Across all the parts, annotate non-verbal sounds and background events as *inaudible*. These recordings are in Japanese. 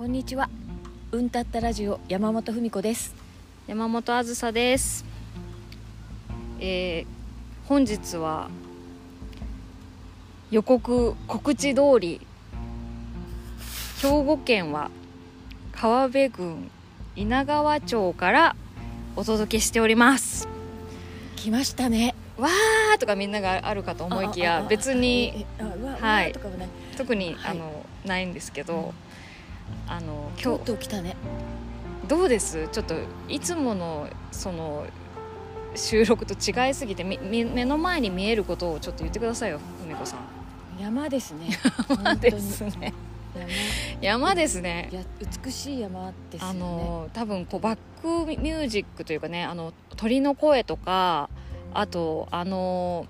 こんにちは。うんたったラジオ山本文子です。山本あずさです、えー本日は予告告知通り兵庫県は川辺郡稲川町からお届けしております。来ましたね。わーとかみんながあるかと思いきやあああ別にああうわはい。とかはね特に、はい。あのないんですけど、あの今日。来たね。どうです？ちょっといつものその収録と違いすぎて目の前に見えることをちょっと言ってくださいよふみこさん。山ですね。*laughs* 山ですね。山。です山ね。いや美しい山ですよあねの多分こうバックミュージックというかねあの鳥の声とかあとあの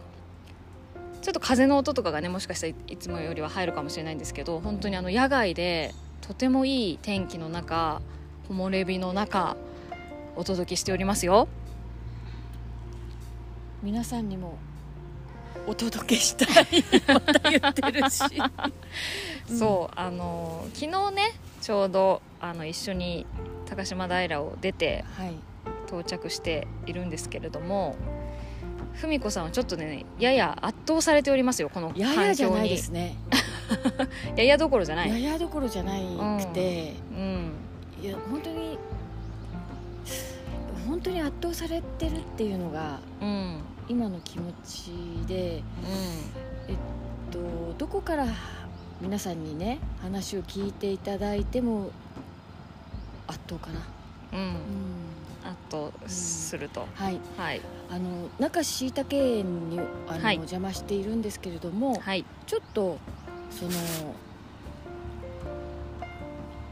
ちょっと風の音とかがねもしかしたらいいつもよりは入るかもしれないんですけど本当にあの野外でとてもいい天気の中木漏れ日の中お届けしておりますよ。皆さんにもお届けしたい *laughs* また言ってるし。う *laughs* んそうあの昨日ねちょうどあの一緒に高島平を出てはい。到着しているんですけれども文子さんはちょっとねやや圧倒されておりますよこのやや環境に。じゃないですね *laughs* ややどころじゃない、ややどころじゃないくて、うん、いや本当に本当に圧倒されてるっていうのがうん。今の気持ちで、えっと、どこから皆さんにね話を聞いていただいても圧倒かな、うん。うん。うん、圧倒すると、はい。はい。あの中椎茸園にあの、はい。お邪魔しているんですけれどもはい。ちょっとその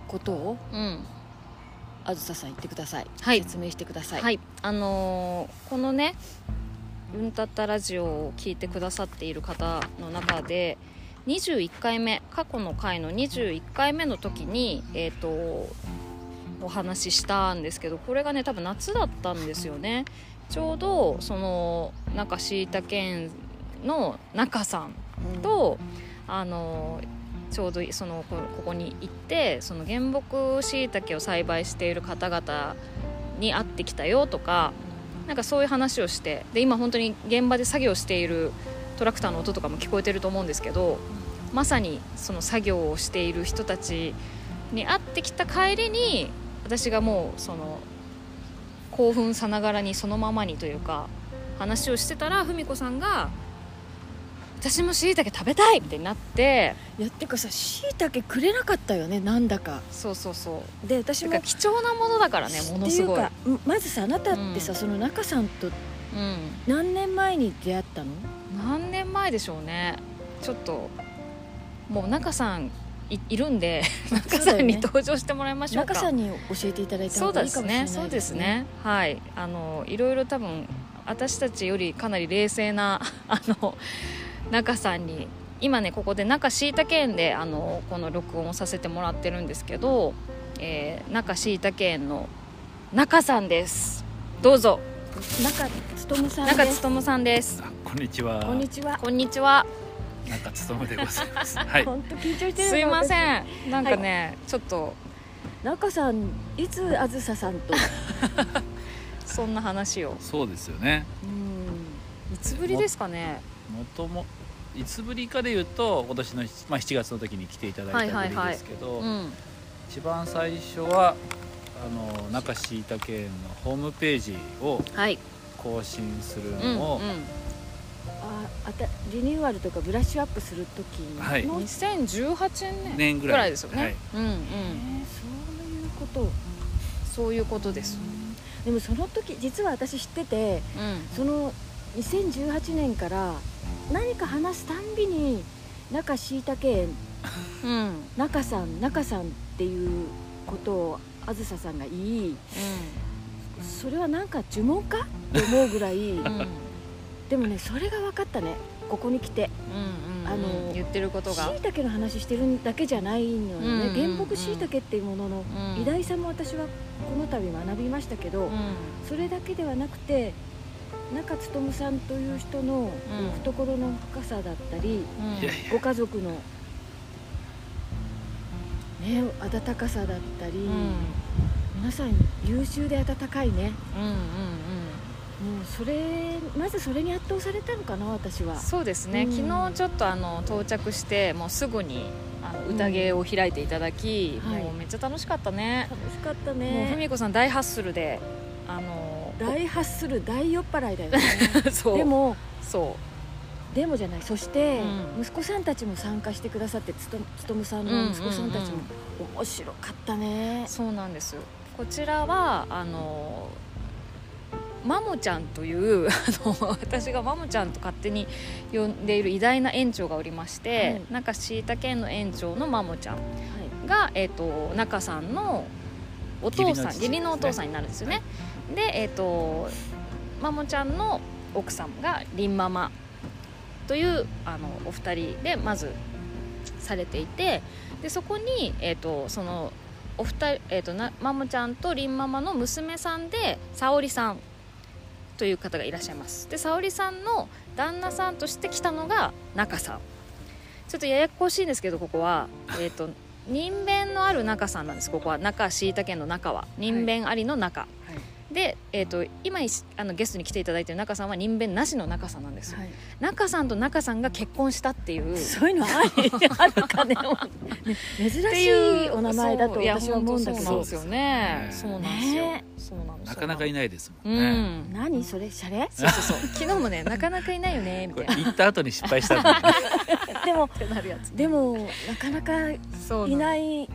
ことをうん。あずささん言ってください、はい。説明してください、はい、あのーこのね「うんたったラジオ」を聞いてくださっている方の中で21回目過去の回の21回目の時にえっ、とお話ししたんですけどこれがね多分夏だったんですよね。ちょうどその中椎茸園の中さんうん。とあのちょうどそのここに行ってその原木しいたけを栽培している方々に会ってきたよとかなんかそういう話をしてで今本当に現場で作業しているトラクターの音とかも聞こえてると思うんですけどまさにその作業をしている人たちに会ってきた帰りに私がもうその興奮さながらにそのままにというか話をしてたら文子さんが「私もしいたけ食べたい!」みたいになって。いやってかさしいたけくれなかったよねなんだか。そうそうそう。で私も貴重なものだからねものすごい。っていうかまずさあなたってさ、うん。その中さんとうん。何年前に出会ったの？何年前でしょうね。ちょっともう中さんいいるんで中さんに登場してもらいましょうか。中さんに教えていただいた方がいいかもしれないすね。そうですね。はい。あのいろいろ多分私たちよりかなり冷静なあの中さんに今ねここで中椎茸園であのこの録音をさせてもらってるんですけど、えー、中椎茸園の中さんです。どうぞ。中勉さん中です。勉さんです。あこんにちは。こんにちは。こんにちは。中勤でございます。*laughs* はい。本当緊張してるすいません。んなんかね、ちょっと。中さんいつあずささんと？*laughs* そんな話を。そうですよね。うん。いつぶりですかね。もともいつぶりかで言うと今年のまあ7月の時に来ていただいたぶりですけど、うん。一番最初はあの中椎茸園のホームページをはい。更新するうんのを、うんああたリニューアルとかブラッシュアップする時の、はい。えー2018年年ぐらい。ですよね、はい。うんうん。そういうこと。そういうことです。でもその時実は私知っててうん。その2018年から何か話すたんびに中椎茸園うん。中さん中さんっていうことをあずささんが言いそれはなんか呪文か？って思うぐらいうん。うんでもねそれが分かったね。ここに来て。うんうんあの言ってることが。椎茸の話してるだけじゃないのよね、うんうんうん。原木椎茸っていうもののうん。偉大さも私はこの度学びましたけど、うん。それだけではなくて中勉さんという人の懐の深さだったり、うん。ご家族のねね温かさだったり、うん。皆さん優秀で温かいね。うんうんうん。もうそれまずそれに圧倒されたのかな私は。そうですね、うん。昨日ちょっとあの到着してもうすぐにあの宴を開いていただき、はい。もうめっちゃ楽しかったね、楽しかったもうねふみこさん大ハッスルであの大ハッスル大酔っ払いだよね。*laughs* そう。でもそでもじゃない。そして、うん。息子さんたちも参加してくださってつとつとむさんの息子さんたちも面白かったね。う、そうなんです。こちらはあのマモちゃんという *laughs* あの私がマモちゃんと勝手に呼んでいる偉大な園長がおりまして、はい。なんか椎茸園の園長のマモちゃんはい。が、えー、と中さんのお父さん義義理ね。理のお父さんになるんですよね、でえっ、とマモちゃんの奥さんがりんママというあのお二人でまずされていてでそこに、えー、とそのお二人、えー、となマモちゃんとりんママの娘さんで沙織さんという方がいらっしゃいます。で沙織さんの旦那さんとして来たのが中さん。ちょっとややこしいんですけどここは。えっ、と人弁のある中さんなんですここは。中椎茸の中は。人弁ありの中、はいで、えー、と今いしあのゲストに来ていただいている中さんは人弁なしの中さんなんですよ、はい。中さんと中さんが結婚したっていう。そういうのありあるかね。ね *laughs* 珍しいお名前だと私は思うんだけど。そうなんですよね。そうなんですよ、ね。そうなんですなかなかいないですもうんね、ん。何それ？シャレ？そうそうそう。昨日もねなかなかいないよねみこたいな。れ行った後に失敗したんだよねでもでもなかなかそういいない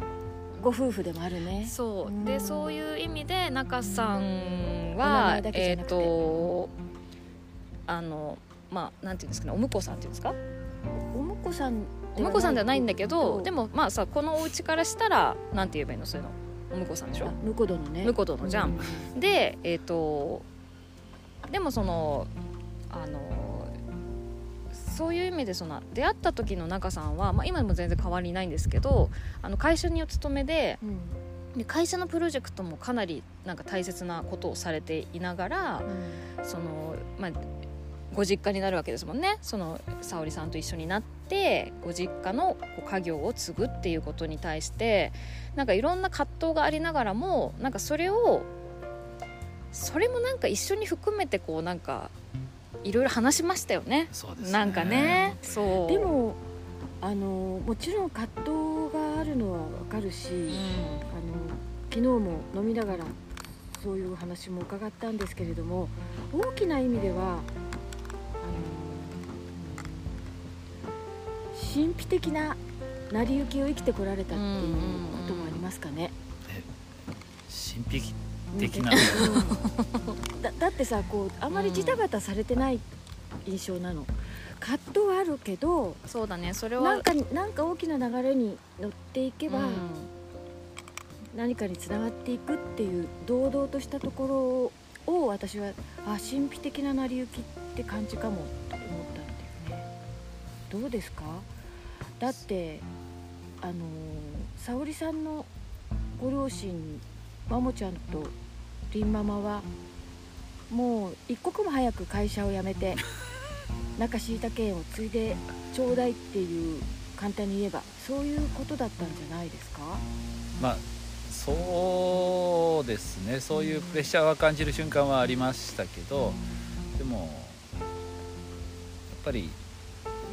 ご夫婦でもあるね。そう。うん。でそういう意味で中さんはえっ、ゃなくて。とあのまあなんていうんですかねお婿さんっていうんですか？お婿さんお婿さんではないんだけどでももまあさこのお家からしたらなんて言えばいいの？そういうの。お婿さんでしょ？婿殿ね。婿殿じゃん。うでえっ、とでもそのあのそういう意味でその出会った時の中さんは、まあ、今でも全然変わりないんですけどあの会社にお勤めでうん。で会社のプロジェクトもかなりなんか大切なことをされていながらその、まあ、ご実家になるわけですもんね。その沙織さんと一緒になってご実家の家業を継ぐっていうことに対してなんかいろんな葛藤がありながらもなんかそれをそれもなんか一緒に含めてこうなんかいろいろ話しましたよね。そうですね。なんかね。そう。でもあのもちろん葛藤があるのはわかるし、うん。あの昨日も飲みながらそういう話も伺ったんですけれども大きな意味では神秘的な成り行きを生きてこられたっていうこともありますかね。神秘的な。うん。だ *laughs* だってさこうあまりジタバタされてない印象なの。葛藤はあるけどそうだね。それはなんかなんか大きな流れに乗っていけば、うん。何かにつながっていくっていう堂々としたところを私はあ神秘的な成り行きって感じかもと思ったんだよね。どうですか？だってあの沙織さんのご両親マモちゃんとりんママはもう一刻も早く会社を辞めて *laughs* 中椎茸園を継いでちょうだいっていう簡単に言えばそういうことだったんじゃないですか？まあそうですね。そういうプレッシャーは感じる瞬間はありましたけど、でもやっぱり、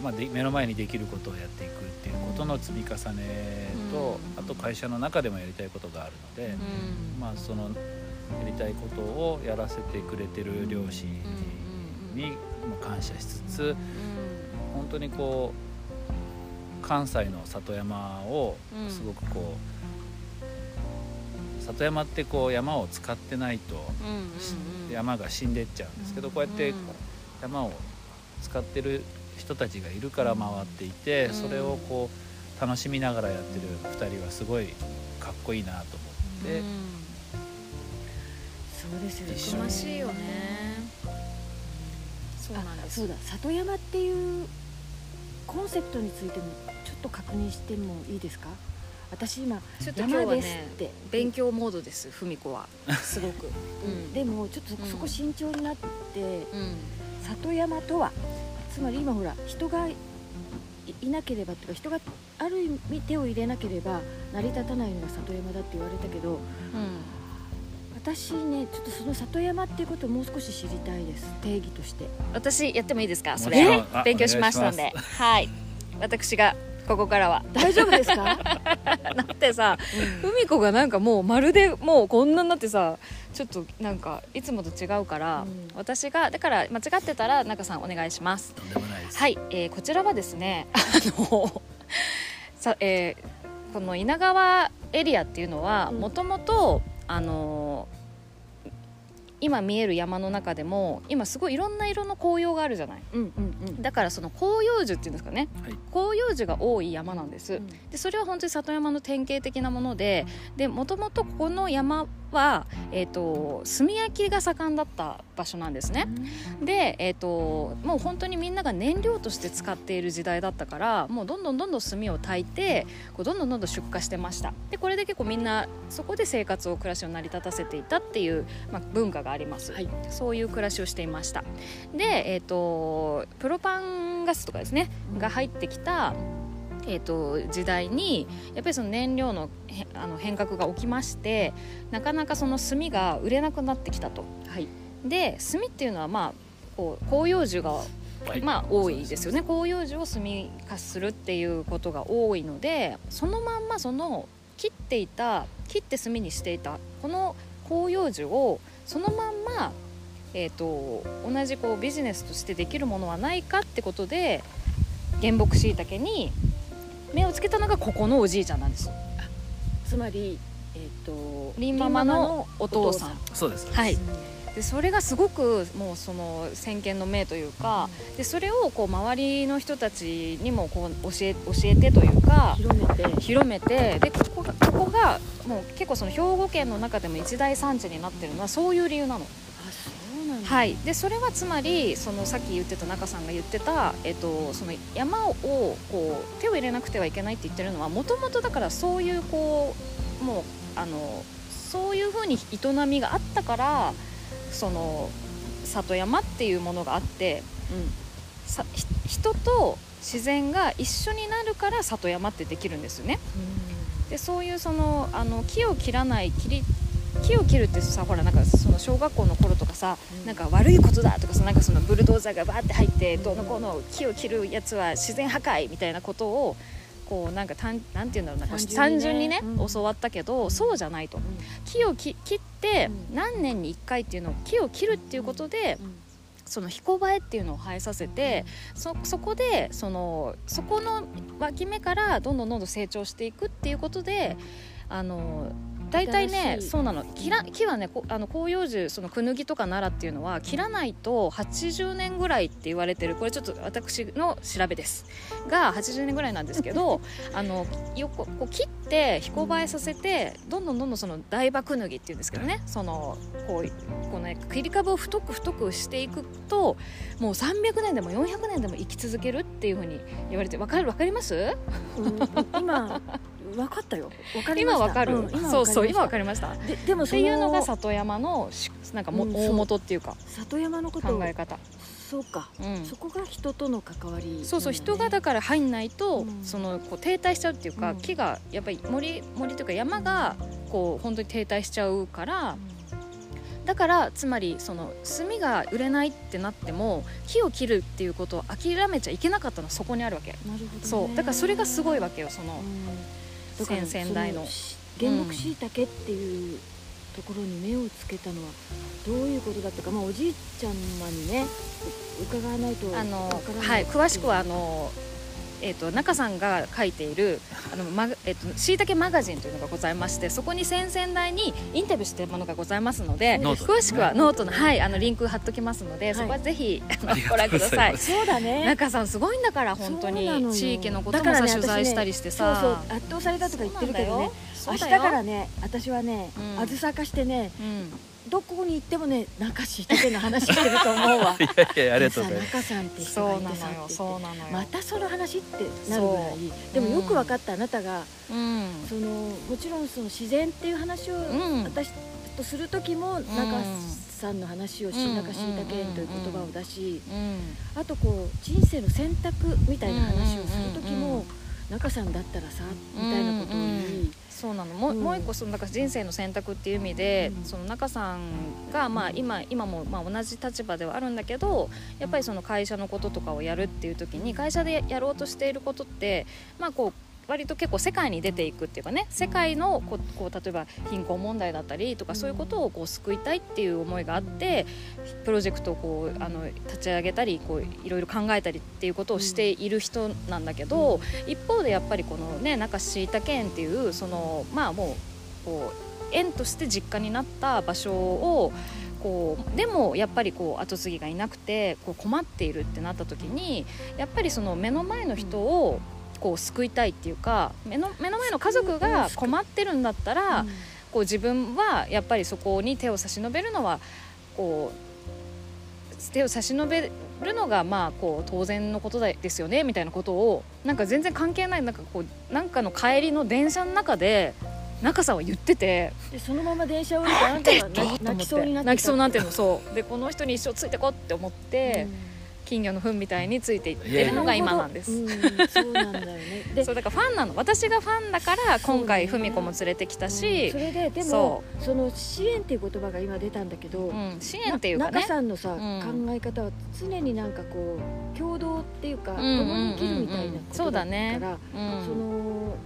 まあ、で目の前にできることをやっていくっていうことの積み重ねと、うん。あと会社の中でもやりたいことがあるので、うん。まあ、そのやりたいことをやらせてくれてる両親にまあ感謝しつつ本当にこう関西の里山をうんすごくこう、里山ってこう山を使ってないと山が死んでっちゃうんですけどこうやって山を使ってる人たちがいるから回っていてうんそれをこう楽しみながらやってる2人はすごいかっこいいなと思ってうんそうですよね。たくましいよねそうなんです。あそうだ。里山っていうコンセプトについてもちょっと確認してもいいですか？私今ちょっと今日山ですはねって。勉強モードです文子は。すごく。*laughs* うん。でもちょっとそこ慎重になって、うん。里山とはつまり今ほら人がいいなければっていうか人がある意味手を入れなければ成り立たないのが里山だって言われたけどうん私ねちょっとその里山っていうことをもう少し知りたいです。定義として。私やってもいいですか？それ。勉強しましたんおではい。私がここからは。大丈夫ですか、*laughs* だってさうん。海子がなんかもうまるでもうこんなになってさちょっとなんかいつもと違うから、うん。私がだから間違ってたら中さんお願いします。とんでもないです。はい、えーこちらはですねあのさ、えーこの稲川エリアっていうのはうん。もともとあの今見える山の中でも今すごいいろんな色の紅葉があるじゃない？うんうんうん。だからその広葉樹っていうんですかね、はい。広葉樹が多い山なんです、うん。でそれは本当に里山の典型的なものででもともとここの山は、えー、と炭焼きが盛んだった場所なんですね、で、えー、ともう本当にみんなが燃料として使っている時代だったからもうどんどんどんどん炭を焚いてこうどんどんどんどん出荷してました。でこれで結構みんなそこで生活を暮らしを成り立たせていたっていう、まあ、文化があります、はい。そういう暮らしをしていました。で、えー、とプロパンガスとかですねが入ってきた、えー、と時代にやっぱりその燃料のへあの変革が起きましてなかなかその炭が売れなくなってきたと。はい。で炭っていうのはまあこう広葉樹がはい。まあ多いです。よね。広葉樹を炭化するっていうことが多いのでそのまんまその切っていた切って炭にしていたこの広葉樹をそのまんま、えー、と同じこうビジネスとしてできるものはないかってことで原木しいたけに目をつけたのがここのおじいちゃんなんです。つまりえっ、とリンママのお父さん。そうです。はい。うんでそれがすごくもうその先見の明というか、でそれをこう周りの人たちにもこう教え教えてというか広めて。広めてでここがここがもう結構その兵庫県の中でも一大産地になってるのはそういう理由なの。あそうなんだはい、でそれはつまりそのさっき言ってた中さんが言ってた、えっと、その山をこう手を入れなくてはいけないって言ってるのはもともとだからそういうこうもうあのそういうふうに営みがあったからその里山っていうものがあってさひ人と自然が一緒になるから里山ってできるんですよね。でそういうそのあの木を切らない切り木を切るってさほらなんかその小学校の頃とかさ、うん。なんか悪いことだとかさなんかそのブルドーザーがバーって入ってどうのこうの木を切るやつは自然破壊みたいなことをこうなんか単なんて言うんだろうな単単純にねねうん。教わったけどそうじゃないと。うん。木をき切ってうん。何年に1回っていうのを木を切るっていうことでうんその彦映えっていうのを生えさせてそそこでそのそこの脇芽からどんどんどんどん成長していくっていうことであの大体ねそうなの。木ら木はねこあの広葉樹そのクヌギとか奈良っていうのは切らないと80年ぐらいって言われてるこれちょっと私の調べです。が80年ぐらいなんですけど *laughs* あのよここう切って彦映えさせてどんどんどんどんその大葉クヌギっていうんですけどねそのこうこの、ね、切り株を太く太くしていくともう300年でも400年でも生き続けるっていうふうに言われてわかるわかります？*laughs* うん今分かったよ。分かりました。今わかる、うん今そうそう今わかかりました。ででもそっていうのがの里山のしなんかも、うん。大元っていうか里山のことを考え方、そうか。うん、そこが人との関わり。そうそう人がだから入んないと、うん。そのこう停滞しちゃうっていうか、うん。木がやっぱり森森というか山がこう本当に停滞しちゃうからだからつまりその炭が売れないってなっても木を切るっていうことを諦めちゃいけなかったのはそこにあるわけ、なるほどね。そう。だからそれがすごいわけよその、うん先々代の原木しいたけっていうところに目をつけたのはどういうことだったか、まあ、おじいちゃんまにねう伺わないとわあのはい詳しくはあのえー、と中さんが書いているあの、まえー、としいたけマガジンというのがございましてそこに先々代にインタビューしているものがございますので詳しくはノートの,、はい、あのリンク貼っときますので、い。そこはぜひご覧ください。そうだね。中さんすごいんだから本当に。地域のこともさ、ね取材したりしてさ。そうそう圧倒されたとか言ってるけどね。明日そうだよ。からね私はねうん。あずさかしてねうんどこに行ってもね中しいたけの話してると思うわ。*laughs* いやいやありがとうございます。中さんって人がいてさってまたその話ってなるぐらいでもよく分かったあなたがうん。そのもちろんその自然っていう話をうん私とする時もなん。かうんさんの話をし中しいたけんという言葉を出しうん。あとこう人生の選択みたいな話をする時うん。うん。うん。も中さんだったらさみたいなことを言いそうなの。もう,、うん。もう一個そのなんか人生の選択っていう意味で、うんその中さんが、まあ、今今もまあ同じ立場ではあるんだけどやっぱりその会社のこととかをやるっていう時に会社でやろうとしていることって、まあ、こう割と結構世界に出ていくっていうかね世界のこうこう例えば貧困問題だったりとかそういうことをこう救いたいっていう思いがあってプロジェクトをこうあの立ち上げたりこういろいろ考えたりっていうことをしている人なんだけど、一方でやっぱりこのね中椎田県っていうそのまあもうこう縁として実家になった場所をこうでもやっぱりこう後継ぎがいなくてこう困っているってなった時にやっぱりその目の前の人をこう救いたいっていうか目の目の前の家族が困ってるんだったら、こう自分はやっぱりそこに手を差し伸べるのはこう手を差し伸べるのがまあこう当然のことですよねみたいなことをなんか全然関係ないなんかこうなんかの帰りの電車の中で中さんは言っててでそのまま電車を降りてあなたが泣きそうになってた泣きそうになってるのそう。でこの人に一生ついてこって思って、金魚の糞みたいについていってるのが今なんです。うんそうなんだよね。でそうだからファンなの。私がファンだから今回そうね文子も連れてきたうんしそ、れででもそその支援っていう言葉が今出たんだけど、うん、支援っていうかね。中さんのさ、うん。考え方は常になんかこう共同っていうか、共に生きるみたいなことそうだからその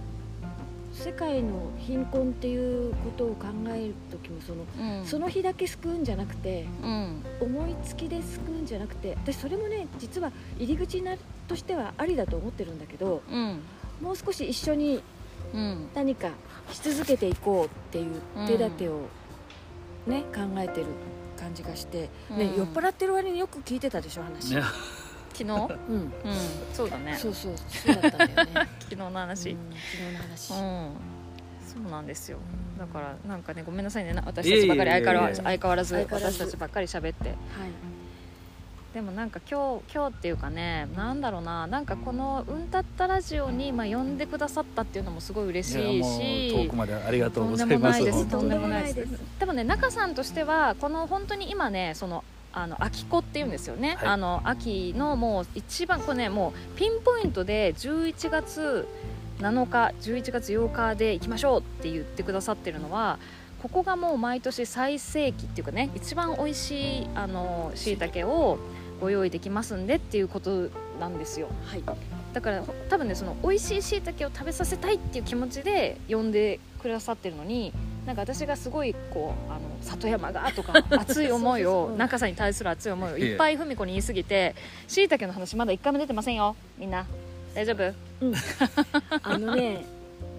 世界の貧困っていうことを考える時もその、うん。その日だけ救うんじゃなくてうん。思いつきで救うんじゃなくて私それもね実は入り口なとしてはありだと思ってるんだけどうん。もう少し一緒にうん。何かし続けていこうっていう手立てをね、考えてる感じがして、ねうん。酔っ払ってる割によく聞いてたでしょ話、ね昨日？うん。うん。そうだね。そうそうそうだったんだよね。*laughs* 昨日の話。うん昨日の話、うん。そうなんですよ。うん。だからなんかねごめんなさいね。な私たちばっかり相変わらず相変わらず相変わらず。私たちばっかり喋って。はい。でもなんか今日今日っていうかねなんだろうな。なんかこの「うんたったラジオに」まあ、呼んでくださったっていうのもすごい嬉しいし。遠くまでありがとうございとんでもますないです。本当に。とんでもないです。とんでもないでもね中さんとしてはこの本当に今ねそのあの秋子っていうんですよね、はい。あの秋のもう一番これねもうピンポイントで11月7日11月8日で行きましょうって言ってくださってるのはここがもう毎年最盛期っていうかね一番美味しいあの椎茸をご用意できますんでっていうことなんですよ。はい。だからほ多分ねその美味しい椎茸を食べさせたいっていう気持ちで呼んでくださってるのになんか私がすごいこうあの里山がとか *laughs* 熱い思いを中さんに対する熱い思いをいっぱい文子に言いすぎて椎茸の話まだ一回も出てませんよみんな。大丈夫？*laughs* あのね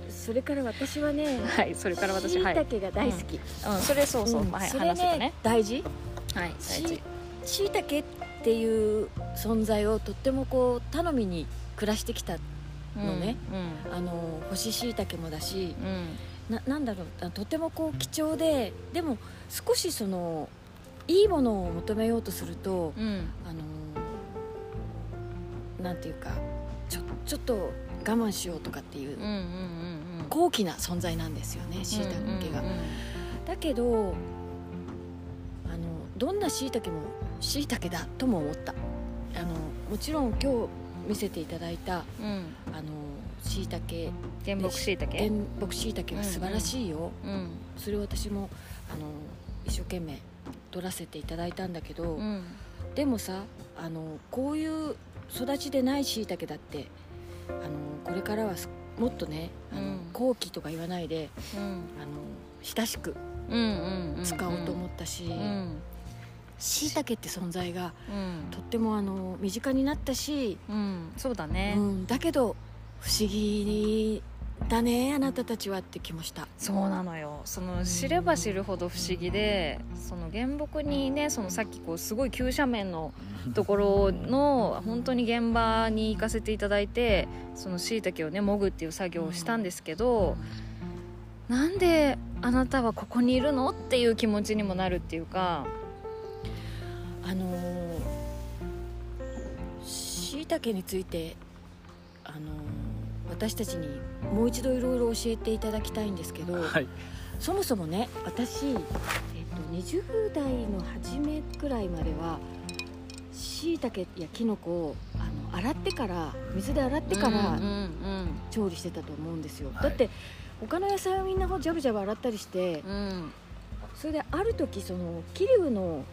それから私はねはいそれから私はい、しいたけが大好き、うん、それそうそう、うん。はい、それ話してたね。大事？はい大事。しいたけっていう存在をとってもこう頼みに暮らしてきたのね、あの干ししいたけもだしうんうんななんだろうあとてもこう貴重ででも少しそのいいものを求めようとするとうん。あのなんていうかちょちょっと我慢しようとかっていう高貴な存在なんですよねしいたけが。だけどあのどんなしいたけもしいたけだとも思った。あのもちろん今日見せていただいたうん。あのしいたけ原木しいたけ原木しいたけは素晴らしいよ、うんそれを私もあの一生懸命取らせていただいたんだけど、うん。でもさあのこういう育ちでないしいたけだってあのこれからはすもっとねあの、うん。後期とか言わないでうん。あの親しくうんうんうん使おうと思ったし、うん。しいたけって存在がうん。とってもあの身近になったし、うん。そうだね、うん、だけど不思議だねあなたたちはって気もした。そうなのよ。その知れば知るほど不思議でその原木にねそのさっきこうすごい急斜面のところの本当に現場に行かせていただいてその椎茸をねもぐっていう作業をしたんですけど、なんであなたはここにいるのっていう気持ちにもなるっていうか。あのしいたけについてあの私たちにもう一度いろいろ教えていただきたいんですけど、はい。そもそもね私、えっ20代の初めくらいまではしいたけやきのこをあの洗ってから水で洗ってから調理してたと思うんですよ、はい。だって他の野菜をみんなジャブジャブ洗ったりしてうんうん。それである時その桐生の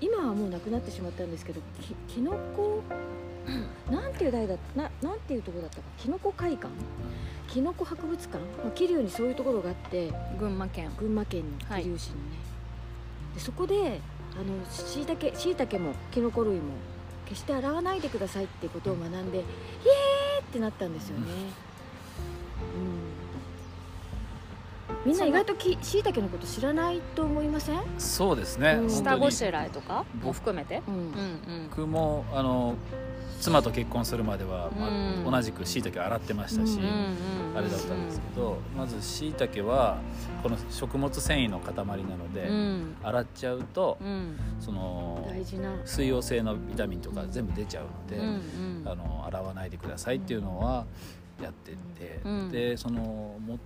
今はもうなくなってしまったんですけどききのこなんていう台だななんていうところだったか？きのこ会館？きのこ博物館？まあ桐生にそういうところがあって群馬県。群馬県の桐生市のね、でそこであのしいたけしいたけもきのこ類も決して洗わないでくださいっていうことを学んでイエーってなったんですよね、みんな意外ときしいたけのこと知らないと思いません、そうですね、うん。下ごしらえとか？も含めて？うん。僕もあの妻と結婚するまでは、まあうん。同じくしいたけ洗ってましたし、うんあれだったんですけど、まずしいたけはこの食物繊維の塊なので、うん。洗っちゃうと、うん。その大事な。水溶性のビタミンとか全部出ちゃうので、うんうん。あの洗わないでくださいっていうのはやってて、うん。でそのも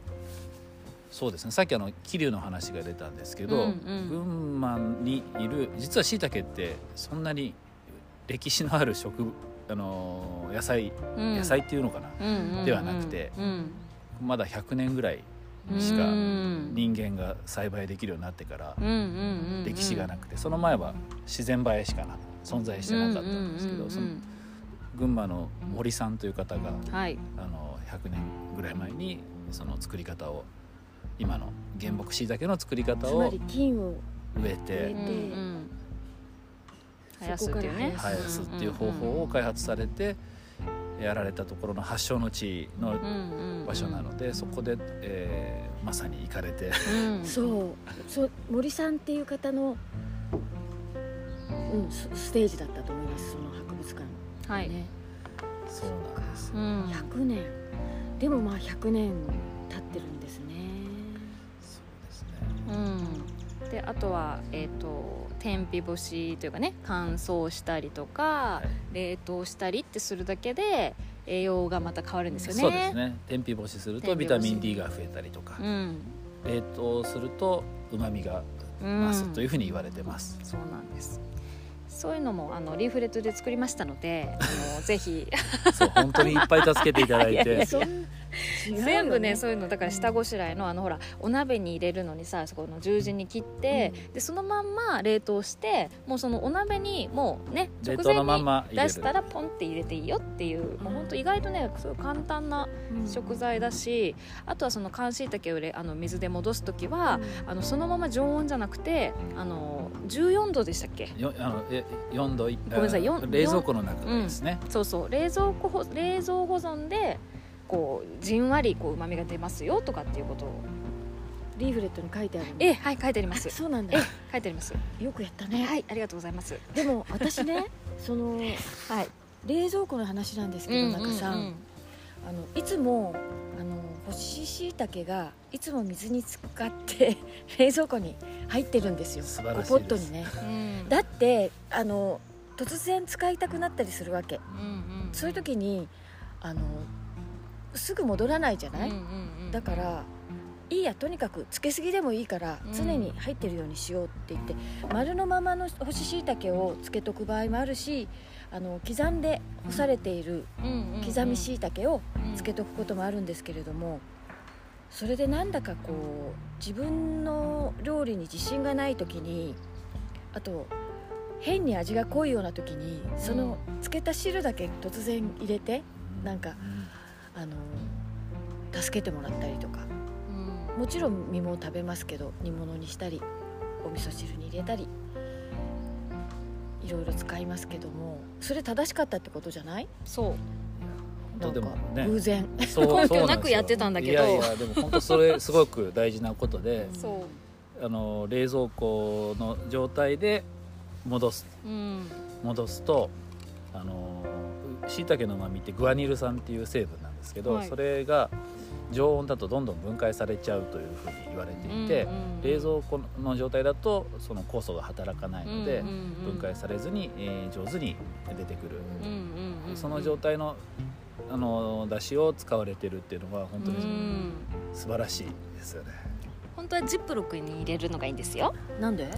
そうですね。さっきあの桐生の話が出たんですけど、うんうん。群馬にいる実はしいたけってそんなに歴史のある食 *laughs* あの野菜、うん。野菜っていうのかな、うんではなくてうんまだ100年ぐらいしかうん。人間が栽培できるようになってから歴史がなくてその前は自然映えしかな存在してなかったんですけどその群馬の森さんという方がはい。あの100年ぐらい前にその作り方を今の原木しいたけの作り方をつまり菌を植えて植えうんうん。生やすっていうね。そこから生やすっていう方法を開発されてやられたところの発祥の地の場所なのでそこで、えーまさに行かれて。うん。*laughs* そう。そう森さんっていう方の、うん、スステージだったと思います。その博物館。はい。ね、そうなんです。うよ、ん100年。でもまあ100年経ってるんうん。であとはえっ、と天日干しというかね乾燥したりとか、はい。冷凍したりってするだけで栄養がまた変わるんですよね。そうですね。天日干しするとビタミン D が増えたりとか、うん。冷凍するとうまみがうん増すというふうに言われてます、そうなんです。そういうのもあのリーフレットで作りましたのであのぜひ。そう本当にいっぱい助けていただいいやいやてそ全部ねそういうのだから下ごしらえのあのほらお鍋に入れるのにさそこの十字に切って、でそのまんま冷凍してもうそのお鍋にもうね直前に出したらポンって入れていいよっていうもうほんと意外とねすごい簡単なうん。食材だしあとはその乾しいたけをれあの水で戻す時は、あのそのまま常温じゃなくてあの14度でしたっけ？よあのえ4度いごめんなさい冷蔵庫の中ですね、そうそう。冷蔵庫ほ冷蔵保存でこうじんわりこう旨味が出ますよとかっていうこと。をリーフレットに書いてあるの。えはい書いてあります。そうなんだ。え書いてあります。よくやったね。はいありがとうございます。でも私ね *laughs* そのはい。冷蔵庫の話なんですけど中さん、うん。あのいつもあの干し椎茸がいつも水に浸かって *laughs* 冷蔵庫に入ってるんですよ。素晴らしいです。ポットにね。うん。だってあの突然使いたくなったりするわけ。うんうん。そういう時にあのすぐ戻らないじゃない、うんうんうんだからいいやとにかくつけすぎでもいいからうん。常に入ってるようにしようって言って、丸のままの干し椎茸をつけとく場合もあるしあの刻んで干されているうんうんうん。刻み椎茸をうん。つけとくこともあるんですけれどもそれでなんだかこう自分の料理に自信がない時にあと変に味が濃いような時にそのつけた汁だけ突然入れてなんかうんあの助けてもらったりとか。うん。もちろん身も食べますけど煮物にしたりお味噌汁に入れたりいろいろ使いますけどもそれ正しかったってことじゃない？そう。本当でもね。偶然。そう根拠そうなくやってたんだけど。いやいやでも本当それすごく大事なことでそう。あの冷蔵庫の状態で戻す。うん。戻すとあのしいたけの旨味ってグアニル酸っていう成分なんですけど、はい。それが常温だとどんどん分解されちゃうというふうに言われていて、うんうん冷蔵庫の状態だとその酵素が働かないので、うんうんうん。分解されずに、えー上手に出てくる、うんうんうんその状態のあの出汁を使われてるっていうのは本当うにん。素晴らしいですよね。本当はジップロックに入れるのがいいんですよ。なんで？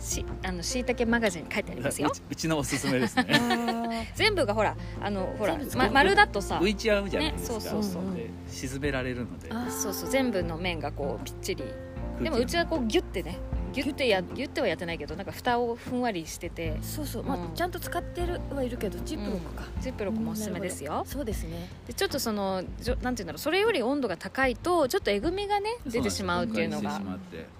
しあのしいたけマガジンに書いてありますよ。うちうちのおすすめですね。*laughs* 全部がほらあのほらま丸だとさ浮いちゃうじゃないですか、ねそうそうそう。で沈められるので。そうそう全部の面がこうぴっちり。でもうちははこうギュッてねギュッてやギュッてはやってないけどなんか蓋をふんわりしてて。そうそう、まあうん。ちゃんと使ってるはいるけどジップロックか、ジップロックもおすすめですよ。そうですね。でちょっとそのじょなんていうんだろう。それより温度が高いとちょっとえぐみがね出てしまうっていうのがしてしまって。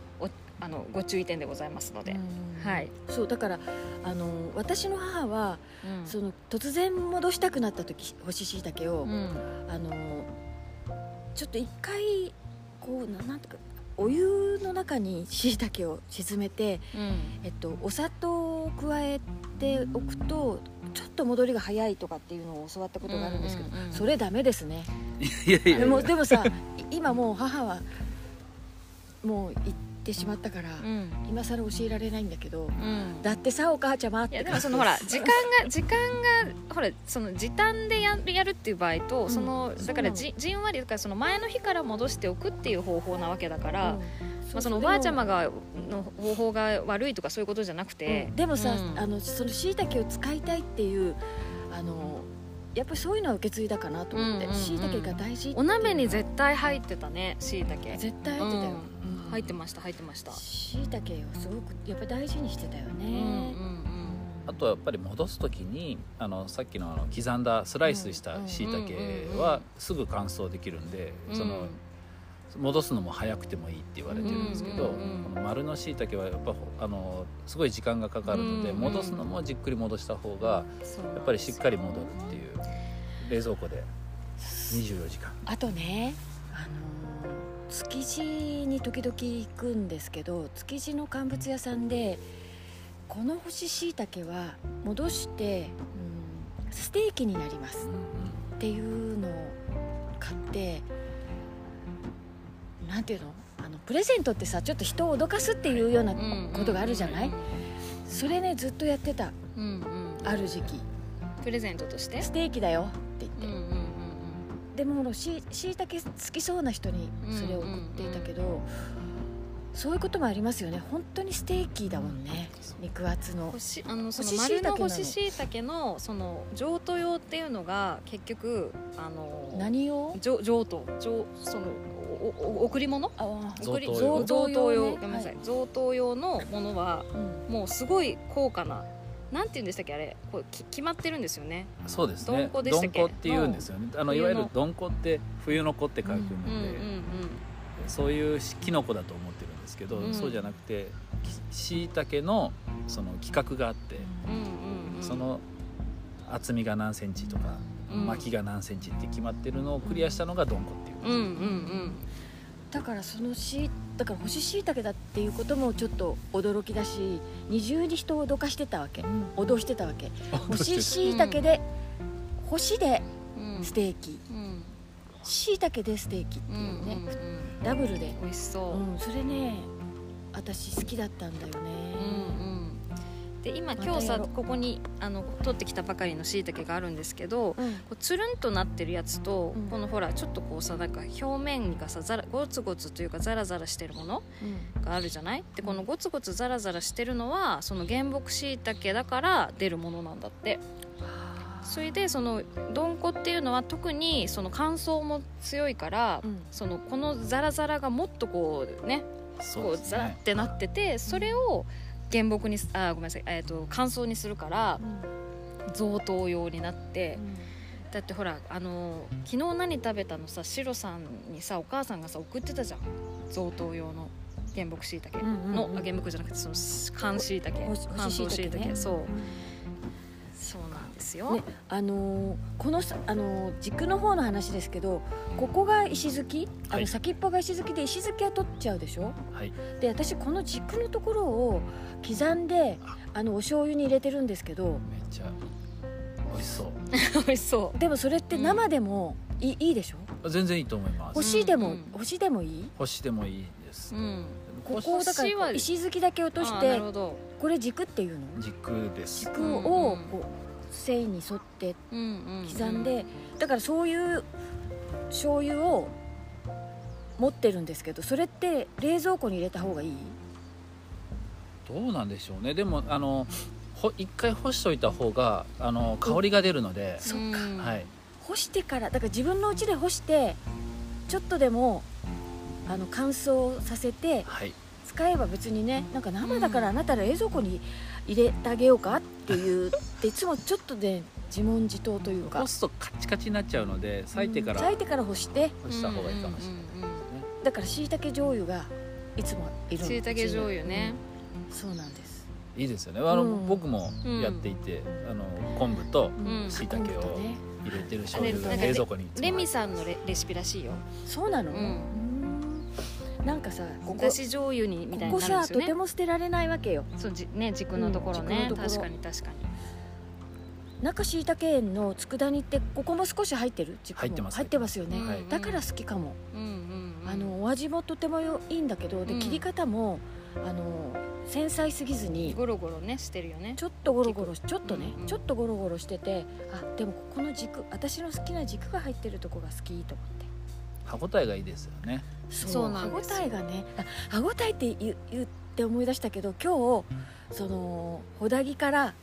あのご注意点でございますので、うん。はい、そうだからあの私の母はうん。その突然戻したくなった時干し椎茸を、うん。あのちょっと一回こうななんていうかお湯の中に椎茸を沈めて、うん。えっと、お砂糖を加えておくとちょっと戻りが早いとかっていうのを教わったことがあるんですけど、うんうんうんそれダメですね。いやいやいやでもでもさい今もう母はもう行ってしまったから、うん。今更教えられないんだけどうん。だってさお母ちゃまって。いやでもそのほら時間が時間がほらその時短でやるやるっていう場合と、うん。そのだからじじんわりだからその前の日から戻しておくっていう方法なわけだから、うん。まあ、そのおばあちゃまがの方法が悪いとかそういうことじゃなくて、うんでもさ、うん。あのその椎茸を使いたいっていうあのやっぱりそういうのは受け継いだかなと思ってうんうんうん椎茸、が大事お鍋に絶対入ってたねしいたけ。絶対入ってたよ、うん入ってました入ってました。しいたけをすごくやっぱり大事にしてたようんね、あとはやっぱり戻す時にあのさっきのあの刻んだスライスしたしいたけはすぐ乾燥できるんで、うん。その戻すのも早くてもいいって言われてるんですけど、この丸のしいたけはやっぱあのすごい時間がかかるので、戻すのもじっくり戻した方がやっぱりしっかり戻るっていう冷蔵庫で24時間。あとねあの築地に時々行くんですけど築地の乾物屋さんでこの干し椎茸は戻して、うん、ステーキになりますっていうのを買ってなんていうの？あのプレゼントってさちょっと人を脅かすっていうようなことがあるじゃない、それねずっとやってた。うんうん。ある時期。プレゼントとして？ステーキだよって言って、でもししいたけ好きそうな人にそれを送っていたけど、そういうこともありますよね。本当にステーキだもんね。肉厚の。あのその丸の干し椎茸のその譲渡用っていうのが結局あの何を譲譲渡。譲そのおお贈り物？あ贈り贈答用。贈答用。ね。ごめんなさい、は贈答用のものはうん。もうすごい高価ななんて言うんでしたっけ？あれこうき決まってるんですよね。そうですね。どんこでしたっけ？どんこって言うんですよね。あのいわゆるどんこって冬の子って書くので、うんうんそういうキノコだと思ってるんですけど、うん。そうじゃなくてしいたけのその規格があって、うんうんうんうん。その厚みが何センチとか、うん。巻きが何センチって決まってるのをクリアしたのがどんこっていうんです、うんうんうん。だからそのしだから干し椎茸だっていうこともちょっと驚きだし二重に人を脅かしてたわけ。脅してたわけ。干し椎茸で干しでうん。ステーキ。うん。椎茸でステーキってうんいうね、うん。ダブルで。美味しそう、うんそれね私好きだったんだよね、うんうんで今今日さここにあの取ってきたばかりのしいたけがあるんですけどうん。こうつるんとなってるやつと、うん。このほらちょっとこうさなんか表面がさざらゴツゴツというかザラザラしてるものうん。があるじゃない？でこのゴツゴツザラザラしてるのはその原木しいたけだから出るものなんだって。それでそのどんこっていうのは特にその乾燥も強いから、うん。そのこのザラザラがもっとこうねこうそうですね。ザラってなっててそれを原木にすあごめんなさい、えー、と乾燥にするから贈答用になってだってほらあの昨日何食べたのさシロさんにさお母さんがさ送ってたじゃん。贈答用の原木しいたけうんうんうん。の、あ原木じゃなくてその乾しいたけ乾燥しいたけ、ね。そう。うんそうなんですよ、ねあのーこのさあのー軸の方の話ですけどここが石突き？あはい。の先っぽが石突きで石突きは取っちゃうでしょ？はい。で私この軸のところを刻んであ。のお醤油に入れてるんですけど。めっちゃ美味しそう。*laughs* 美味しそでもそれって生でもいい,、いいでしょ？全然いいと思います。干しでも、うんうん干しでもいい？干しでもいいです、う、うん、ここをだから石突きだけ落としてこれ軸っていうの？軸です。軸うんをうん。こう繊維に沿ってうんうん。うん、刻んで、だからそういう醤油を持ってるんですけどそれって冷蔵庫に入れた方がいい？どうなんでしょうね。でもあのほ一回干しといた方があの香りが出るので、そっか。うん。はい、干してからだから自分の家で干してちょっとでもあの乾燥させてはい、使えば別にねなんか生だからあなたら冷蔵庫に入れてあげようかっていういつもちょっとで自問自答というか。干すとカチカチになっちゃうので裂いてから咲いてから干して干した方がいいかもしれないですね、だからしいたけ醤油がいつもいるのしいたけ醤油ね、うんそうなんです。いいですよね。あの、うん。僕もやっていて、あの昆布とうん。しいたけを入れてる醤油冷蔵庫にレミさんのレレシピらしいよ。そうなの、なんかさここだし醤油にみたいここになるんですよねさとても捨てられないわけよ。そうじね軸のところね、うん軸のところ。確かに確かに。中しいたけ園の佃煮ってここも少し入ってる？軸も。入ってます。入ってますよね、はい。だから好きかも、うんうんうん。あのお味もとてもよいいんだけどでうん。切り方もあの繊細すぎずにゴロゴロねしてるよね。ちょっとゴロゴロしちょっとね、うんうん。ちょっとゴロゴロしててあでもここの軸私の好きな軸が入ってるとこが好きと思って歯ごたえがいいですよね。そうなんですよ。歯ごたえがねあ歯ごたえって言う言って思い出したけど今日そのほだぎから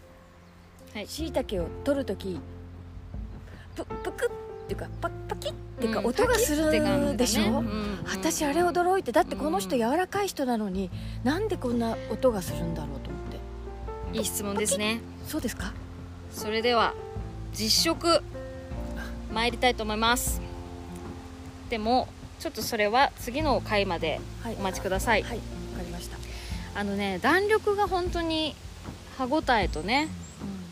はい。しいたけを取る時ププクっていうかパパキッっていうかうん。音がするでしょ、うん私あれ驚いてだってこの人うん柔らかい人なのになんでこんな音がするんだろうと思って。いい質問ですね。そうですか？それでは実食参りたいと思いますでもちょっとそれは次の回まではい。お待ちください。はい。わかりました、あのね弾力が本当に歯ごたえとね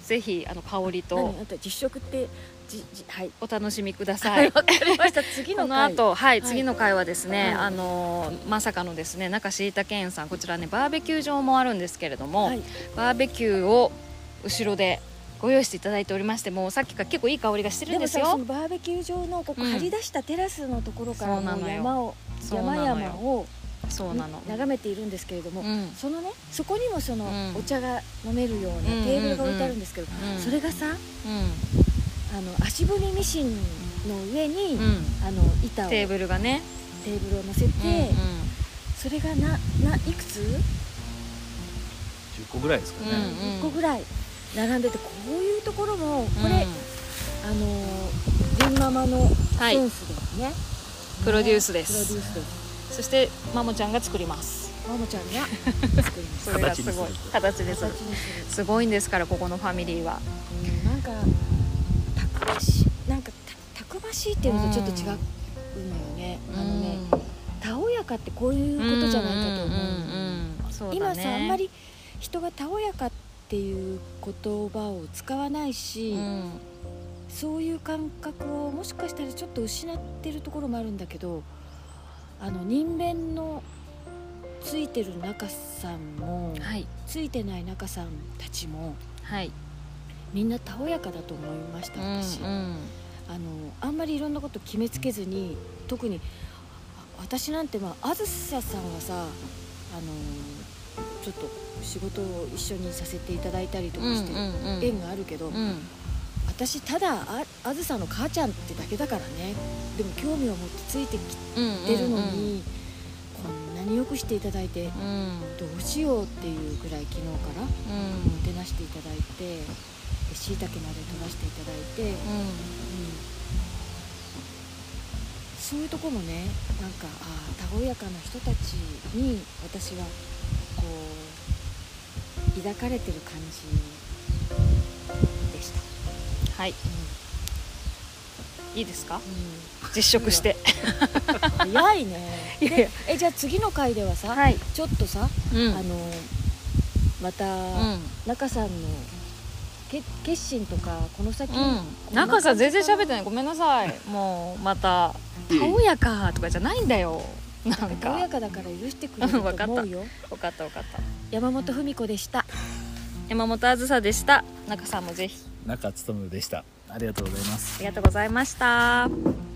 ぜひあの香りと実食ってじじはい。お楽しみくだはさい。いわかりました。次の *laughs* この回後、はい、い。次の回はですね、はい。あのまさかのですね中椎田健さんこちらねバーベキュー場もあるんですけれども、はい。バーベキューを後ろでご用意していただいておりましてもうさっきから結構いい香りがしてるんですよ。さそのバーベキュー場のここうん張り出したテラスのところからのよ山を山々をそうなの。眺めているんですけれども、うん。そのねそこにもそのうん。お茶が飲めるようなうんテーブルが置いてあるんですけど、うん。それがさうあの足踏みミシンの上に、ん、うん、あの板をテーブルがね、テーブルを乗せて、うんそれがなないくつ？10個ぐらいですかね、うん1個ぐらい並んでてこういうところもこれ、うんあのジンママのはい。センスですね、プロデュースです。プロデュースです。そしてマモちゃんが作ります。マモちゃんが *laughs* 作ります。それがすごい。形ですすごいんですからここのファミリーは。うんなんかたくましいなんかたたくましいっていうのとちょっと違うのよね、あのねたおやかってこういうことじゃないかと思う,、んんうんそうだね。今さあんまり人がたおやかっていう言葉を使わないし、うん。そういう感覚をもしかしたらちょっと失ってるところもあるんだけどあの人弁のついてる中さんも、はい。ついてない中さんたちもはい。みんなたおやかだと思いました私、うん。あのあんまりいろんなこと決めつけずに特にあ私なんてまああずささんはさあのちょっと仕事を一緒にさせていただいたりとかして縁があるけど、うん。私ただああずさの母ちゃんってだけだからね。でも興味を持ってついてきうんてるのに、こんなによくしていただいてうん。どうしようっていうぐらい昨日からうん。もてなしていただいてしいたけまで取らせていただいて、うん。そういうとこもねなんかああたおやかな人たちに私はこう抱かれてる感じでした。はい。いいですか？うん。実食して。早いね。*laughs* いやいや。でえじゃあ次の回ではさ、はい。ちょっとさ、うん。あのまた、うん。中さんのけ決心とかこの先、うん。中さん全然喋ってなない。ごめんなさい。もうまた「たおやか」とかじゃないんだよなん感じたおやかかだから許してくれるとわかった。思うよ分かった分かった。山本文子でした。山本あずさでした。中さんもぜひ。中努でした。ありがとうございます。ありがとうございました